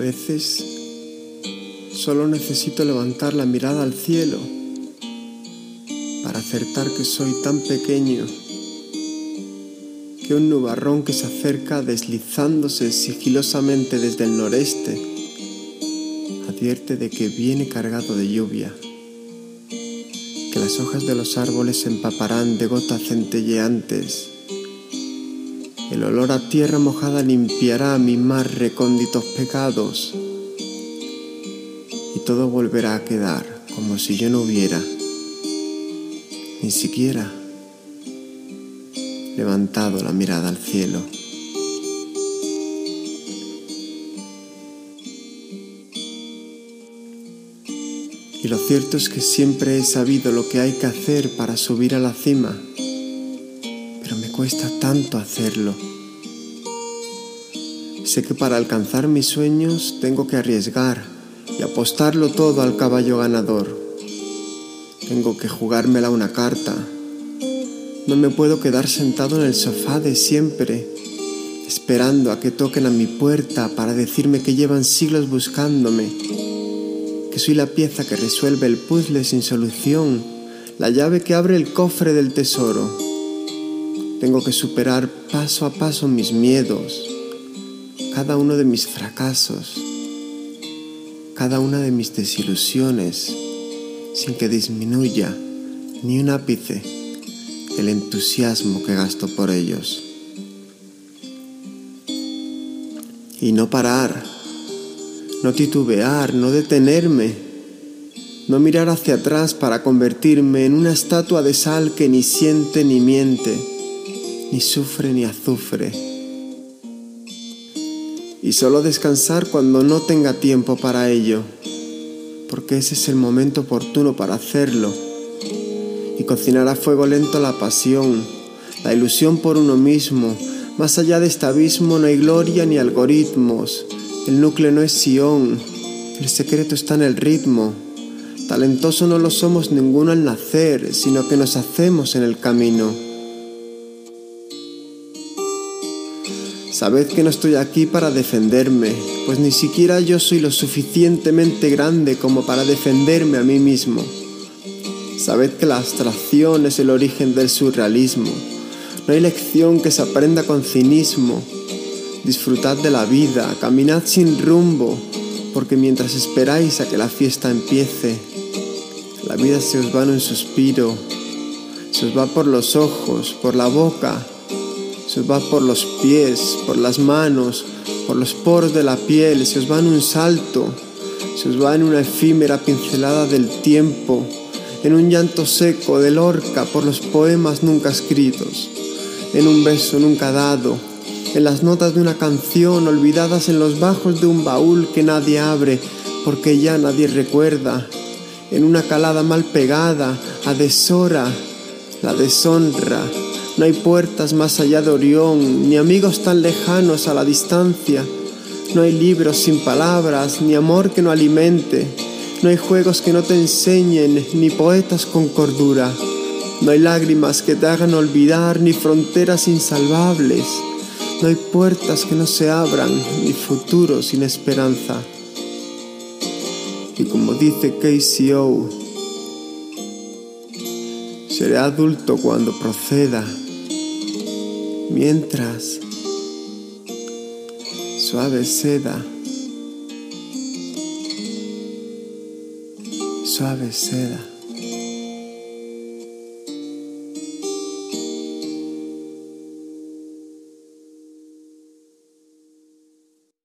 veces solo necesito levantar la mirada al cielo para acertar que soy tan pequeño que un nubarrón que se acerca deslizándose sigilosamente desde el noreste advierte de que viene cargado de lluvia, que las hojas de los árboles se empaparán de gotas centelleantes el olor a tierra mojada limpiará mis más recónditos pecados y todo volverá a quedar como si yo no hubiera ni siquiera levantado la mirada al cielo. Y lo cierto es que siempre he sabido lo que hay que hacer para subir a la cima cuesta tanto hacerlo. Sé que para alcanzar mis sueños tengo que arriesgar y apostarlo todo al caballo ganador. Tengo que jugármela una carta. No me puedo quedar sentado en el sofá de siempre, esperando a que toquen a mi puerta para decirme que llevan siglos buscándome, que soy la pieza que resuelve el puzzle sin solución, la llave que abre el cofre del tesoro tengo que superar paso a paso mis miedos, cada uno de mis fracasos, cada una de mis desilusiones, sin que disminuya ni un ápice el entusiasmo que gasto por ellos. Y no parar, no titubear, no detenerme, no mirar hacia atrás para convertirme en una estatua de sal que ni siente ni miente ni sufre ni azufre. Y solo descansar cuando no tenga tiempo para ello, porque ese es el momento oportuno para hacerlo. Y cocinar a fuego lento la pasión, la ilusión por uno mismo. Más allá de este abismo no hay gloria ni algoritmos. El núcleo no es Sion, el secreto está en el ritmo. Talentoso no lo somos ninguno al nacer, sino que nos hacemos en el camino. Sabed que no estoy aquí para defenderme, pues ni siquiera yo soy lo suficientemente grande como para defenderme a mí mismo. Sabed que la abstracción es el origen del surrealismo. No hay lección que se aprenda con cinismo. Disfrutad de la vida, caminad sin rumbo, porque mientras esperáis a que la fiesta empiece, la vida se os va en un suspiro, se os va por los ojos, por la boca, se os va por los pies, por las manos, por los poros de la piel, se os va en un salto, se os va en una efímera pincelada del tiempo, en un llanto seco del orca por los poemas nunca escritos, en un beso nunca dado, en las notas de una canción olvidadas en los bajos de un baúl que nadie abre porque ya nadie recuerda, en una calada mal pegada, a deshora, la deshonra, no hay puertas más allá de Orión, ni amigos tan lejanos a la distancia. No hay libros sin palabras, ni amor que no alimente. No hay juegos que no te enseñen, ni poetas con cordura. No hay lágrimas que te hagan olvidar, ni fronteras insalvables. No hay puertas que no se abran, ni futuro sin esperanza. Y como dice KCO, seré adulto cuando proceda mientras suave seda, suave seda.